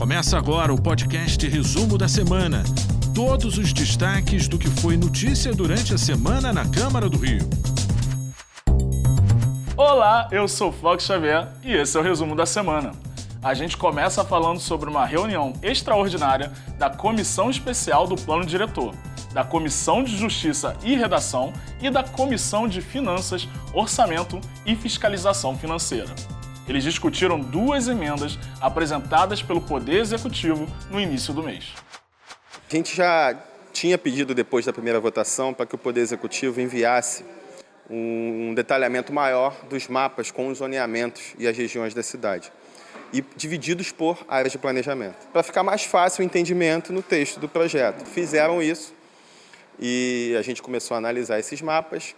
Começa agora o podcast Resumo da Semana. Todos os destaques do que foi notícia durante a semana na Câmara do Rio. Olá, eu sou Fox Xavier e esse é o Resumo da Semana. A gente começa falando sobre uma reunião extraordinária da Comissão Especial do Plano Diretor, da Comissão de Justiça e Redação e da Comissão de Finanças, Orçamento e Fiscalização Financeira. Eles discutiram duas emendas apresentadas pelo Poder Executivo no início do mês. A gente já tinha pedido, depois da primeira votação, para que o Poder Executivo enviasse um detalhamento maior dos mapas com os zoneamentos e as regiões da cidade, e divididos por áreas de planejamento, para ficar mais fácil o entendimento no texto do projeto. Fizeram isso e a gente começou a analisar esses mapas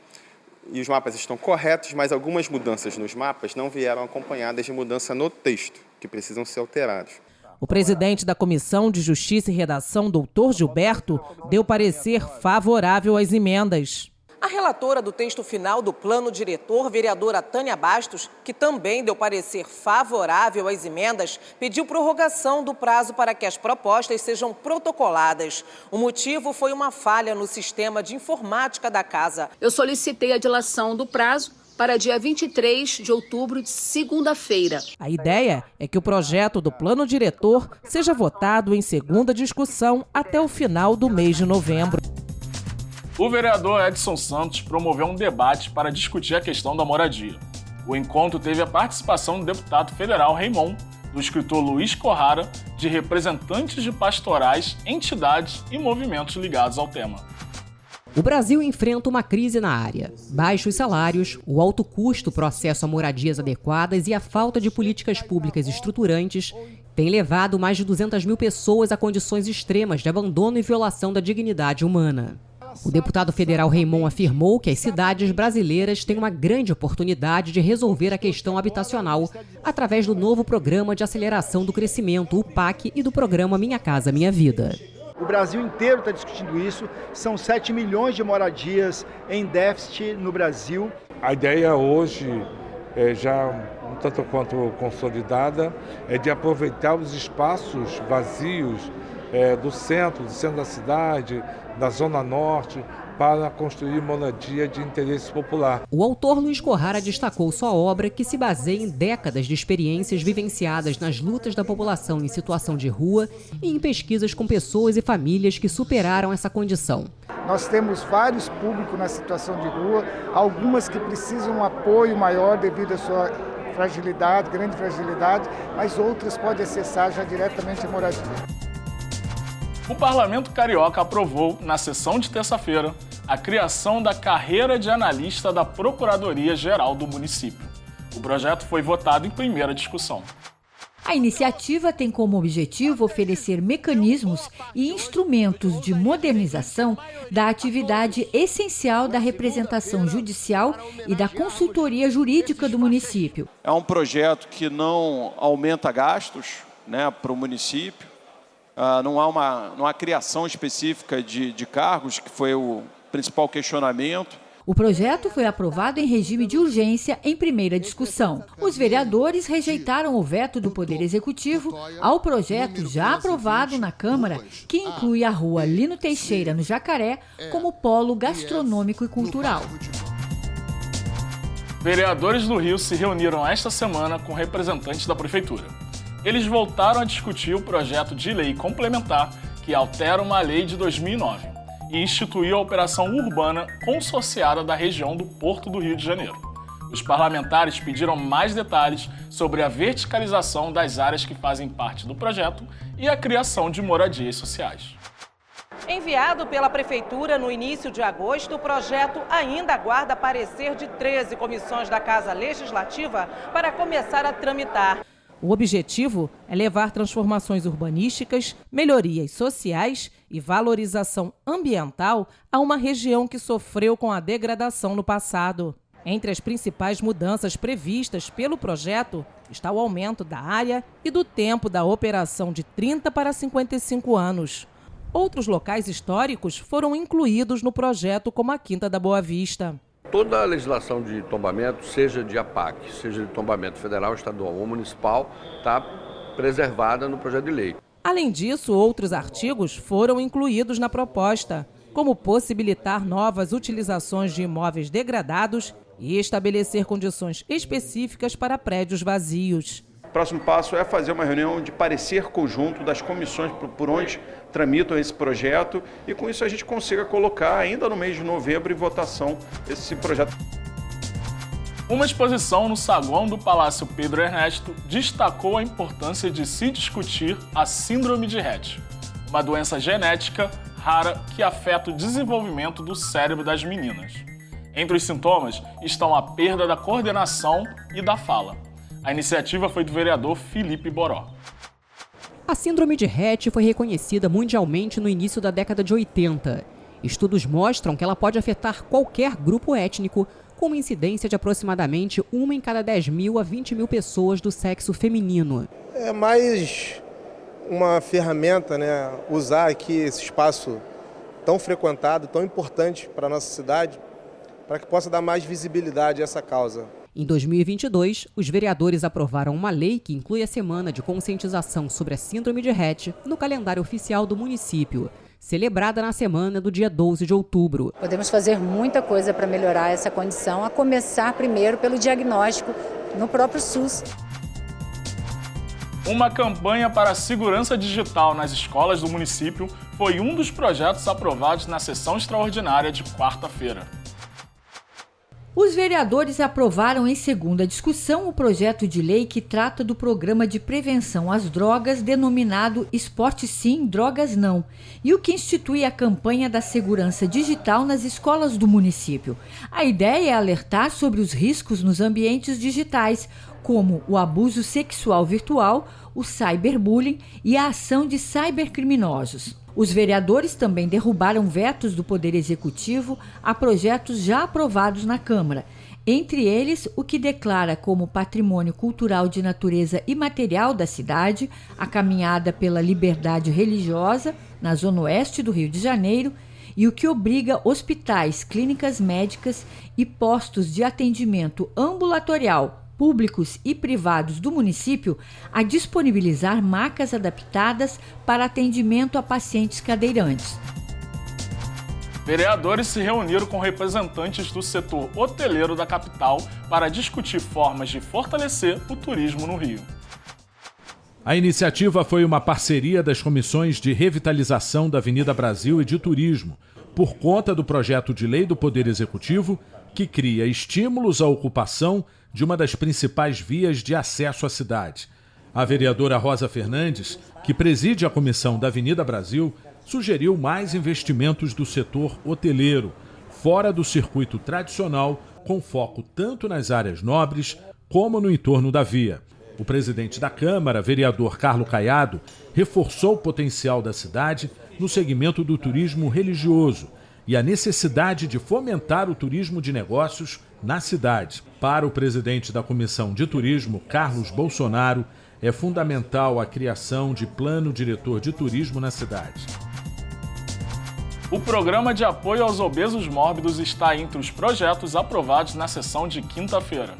e os mapas estão corretos, mas algumas mudanças nos mapas não vieram acompanhadas de mudança no texto, que precisam ser alterados. O presidente da Comissão de Justiça e Redação, doutor Gilberto, deu parecer favorável às emendas. A relatora do texto final do plano diretor, vereadora Tânia Bastos, que também deu parecer favorável às emendas, pediu prorrogação do prazo para que as propostas sejam protocoladas. O motivo foi uma falha no sistema de informática da casa. Eu solicitei a dilação do prazo para dia 23 de outubro, de segunda-feira. A ideia é que o projeto do plano diretor seja votado em segunda discussão até o final do mês de novembro. O vereador Edson Santos promoveu um debate para discutir a questão da moradia. O encontro teve a participação do deputado federal Raimon, do escritor Luiz Corrara, de representantes de pastorais, entidades e movimentos ligados ao tema. O Brasil enfrenta uma crise na área. Baixos salários, o alto custo processo a moradias adequadas e a falta de políticas públicas estruturantes têm levado mais de 200 mil pessoas a condições extremas de abandono e violação da dignidade humana. O deputado federal Raimon afirmou que as cidades brasileiras têm uma grande oportunidade de resolver a questão habitacional através do novo Programa de Aceleração do Crescimento, o PAC, e do programa Minha Casa Minha Vida. O Brasil inteiro está discutindo isso. São 7 milhões de moradias em déficit no Brasil. A ideia hoje é já um tanto quanto consolidada é de aproveitar os espaços vazios é, do centro, do centro da cidade, da Zona Norte, para construir moradia de interesse popular. O autor Luiz Corrara destacou sua obra, que se baseia em décadas de experiências vivenciadas nas lutas da população em situação de rua e em pesquisas com pessoas e famílias que superaram essa condição. Nós temos vários públicos na situação de rua, algumas que precisam um apoio maior devido à sua fragilidade, grande fragilidade, mas outras podem acessar já diretamente a moradia. O Parlamento Carioca aprovou, na sessão de terça-feira, a criação da carreira de analista da Procuradoria-Geral do município. O projeto foi votado em primeira discussão. A iniciativa tem como objetivo oferecer mecanismos e instrumentos de modernização da atividade essencial da representação judicial e da consultoria jurídica do município. É um projeto que não aumenta gastos né, para o município, Uh, não, há uma, não há criação específica de, de cargos, que foi o principal questionamento. O projeto foi aprovado em regime de urgência em primeira discussão. Os vereadores rejeitaram o veto do Poder Executivo ao projeto já aprovado na Câmara, que inclui a rua Lino Teixeira, no Jacaré, como polo gastronômico e cultural. Vereadores do Rio se reuniram esta semana com representantes da Prefeitura eles voltaram a discutir o projeto de lei complementar que altera uma lei de 2009 e instituiu a operação urbana consorciada da região do Porto do Rio de Janeiro. Os parlamentares pediram mais detalhes sobre a verticalização das áreas que fazem parte do projeto e a criação de moradias sociais. Enviado pela Prefeitura no início de agosto, o projeto ainda aguarda parecer de 13 comissões da Casa Legislativa para começar a tramitar. O objetivo é levar transformações urbanísticas, melhorias sociais e valorização ambiental a uma região que sofreu com a degradação no passado. Entre as principais mudanças previstas pelo projeto está o aumento da área e do tempo da operação de 30 para 55 anos. Outros locais históricos foram incluídos no projeto, como a Quinta da Boa Vista toda a legislação de tombamento, seja de APAC, seja de tombamento federal, estadual ou municipal, está preservada no projeto de lei. Além disso, outros artigos foram incluídos na proposta, como possibilitar novas utilizações de imóveis degradados e estabelecer condições específicas para prédios vazios. O próximo passo é fazer uma reunião de parecer conjunto das comissões por onde tramitam esse projeto e com isso a gente consiga colocar ainda no mês de novembro em votação esse projeto. Uma exposição no saguão do Palácio Pedro Ernesto destacou a importância de se discutir a Síndrome de Rett, uma doença genética rara que afeta o desenvolvimento do cérebro das meninas. Entre os sintomas estão a perda da coordenação e da fala. A iniciativa foi do vereador Felipe Boró. A síndrome de Rett foi reconhecida mundialmente no início da década de 80. Estudos mostram que ela pode afetar qualquer grupo étnico, com uma incidência de aproximadamente uma em cada 10 mil a 20 mil pessoas do sexo feminino. É mais uma ferramenta, né? Usar aqui esse espaço tão frequentado, tão importante para a nossa cidade, para que possa dar mais visibilidade a essa causa. Em 2022, os vereadores aprovaram uma lei que inclui a semana de conscientização sobre a síndrome de Rett no calendário oficial do município celebrada na semana do dia 12 de outubro. Podemos fazer muita coisa para melhorar essa condição, a começar primeiro pelo diagnóstico no próprio SUS. Uma campanha para a segurança digital nas escolas do município foi um dos projetos aprovados na sessão extraordinária de quarta-feira. Os vereadores aprovaram em segunda discussão o projeto de lei que trata do programa de prevenção às drogas denominado Esporte Sim, Drogas Não, e o que institui a campanha da segurança digital nas escolas do município. A ideia é alertar sobre os riscos nos ambientes digitais, como o abuso sexual virtual, o cyberbullying e a ação de cybercriminosos. Os vereadores também derrubaram vetos do Poder Executivo a projetos já aprovados na Câmara, entre eles o que declara como patrimônio cultural de natureza imaterial da cidade a caminhada pela liberdade religiosa na zona oeste do Rio de Janeiro e o que obriga hospitais, clínicas médicas e postos de atendimento ambulatorial públicos e privados do município a disponibilizar macas adaptadas para atendimento a pacientes cadeirantes. Vereadores se reuniram com representantes do setor hoteleiro da capital para discutir formas de fortalecer o turismo no Rio. A iniciativa foi uma parceria das comissões de revitalização da Avenida Brasil e de Turismo, por conta do projeto de lei do Poder Executivo que cria estímulos à ocupação de uma das principais vias de acesso à cidade. A vereadora Rosa Fernandes, que preside a comissão da Avenida Brasil, sugeriu mais investimentos do setor hoteleiro, fora do circuito tradicional, com foco tanto nas áreas nobres como no entorno da via. O presidente da Câmara, vereador Carlo Caiado, reforçou o potencial da cidade no segmento do turismo religioso e a necessidade de fomentar o turismo de negócios na cidade. Para o presidente da Comissão de Turismo, Carlos Bolsonaro, é fundamental a criação de plano diretor de turismo na cidade. O programa de apoio aos obesos mórbidos está entre os projetos aprovados na sessão de quinta-feira.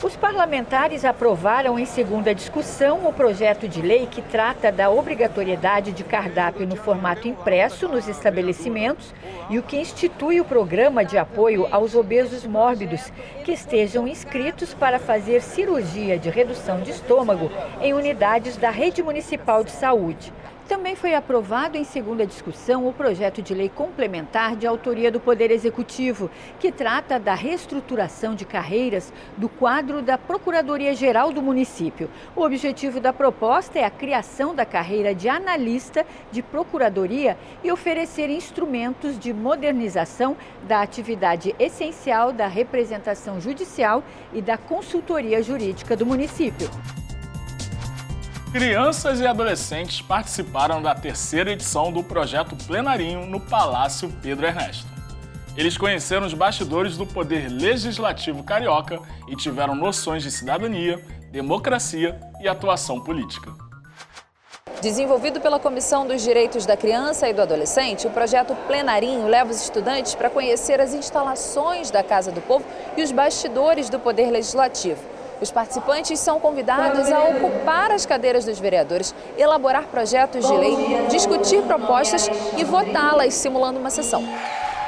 Os parlamentares aprovaram em segunda discussão o projeto de lei que trata da obrigatoriedade de cardápio no formato impresso nos estabelecimentos e o que institui o programa de apoio aos obesos mórbidos que estejam inscritos para fazer cirurgia de redução de estômago em unidades da rede municipal de saúde. Também foi aprovado em segunda discussão o projeto de lei complementar de autoria do Poder Executivo, que trata da reestruturação de carreiras do quadro da Procuradoria-Geral do município. O objetivo da proposta é a criação da carreira de analista de procuradoria e oferecer instrumentos de modernização da atividade essencial da representação judicial e da consultoria jurídica do município. Crianças e adolescentes participaram da terceira edição do projeto Plenarinho no Palácio Pedro Ernesto. Eles conheceram os bastidores do poder legislativo carioca e tiveram noções de cidadania, democracia e atuação política. Desenvolvido pela Comissão dos Direitos da Criança e do Adolescente, o projeto Plenarinho leva os estudantes para conhecer as instalações da Casa do Povo e os bastidores do Poder Legislativo. Os participantes são convidados a ocupar as cadeiras dos vereadores, elaborar projetos de lei, discutir propostas e votá-las, simulando uma sessão.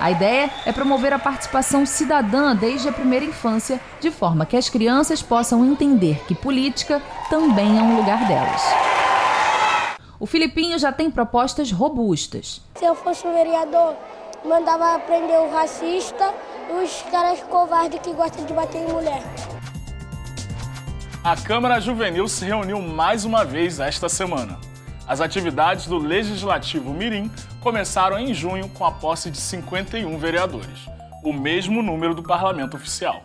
A ideia é promover a participação cidadã desde a primeira infância, de forma que as crianças possam entender que política também é um lugar delas. O Filipinho já tem propostas robustas. Se eu fosse um vereador, mandava prender o racista e os caras covardes que gostam de bater em mulher. A Câmara Juvenil se reuniu mais uma vez esta semana. As atividades do Legislativo Mirim começaram em junho com a posse de 51 vereadores, o mesmo número do parlamento oficial.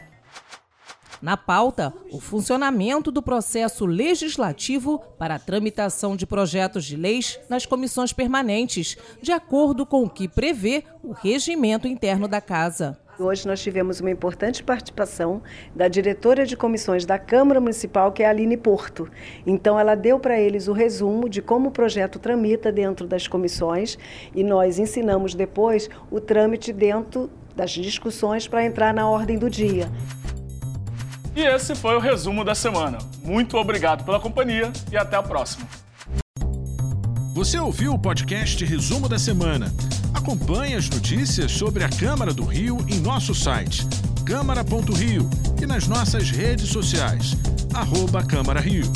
Na pauta, o funcionamento do processo legislativo para a tramitação de projetos de leis nas comissões permanentes, de acordo com o que prevê o regimento interno da Casa. Hoje nós tivemos uma importante participação da diretora de comissões da Câmara Municipal, que é a Aline Porto. Então, ela deu para eles o resumo de como o projeto tramita dentro das comissões e nós ensinamos depois o trâmite dentro das discussões para entrar na ordem do dia. E esse foi o resumo da semana. Muito obrigado pela companhia e até a próxima. Você ouviu o podcast Resumo da Semana? Acompanhe as notícias sobre a Câmara do Rio em nosso site câmara.rio e nas nossas redes sociais, arroba Câmara Rio.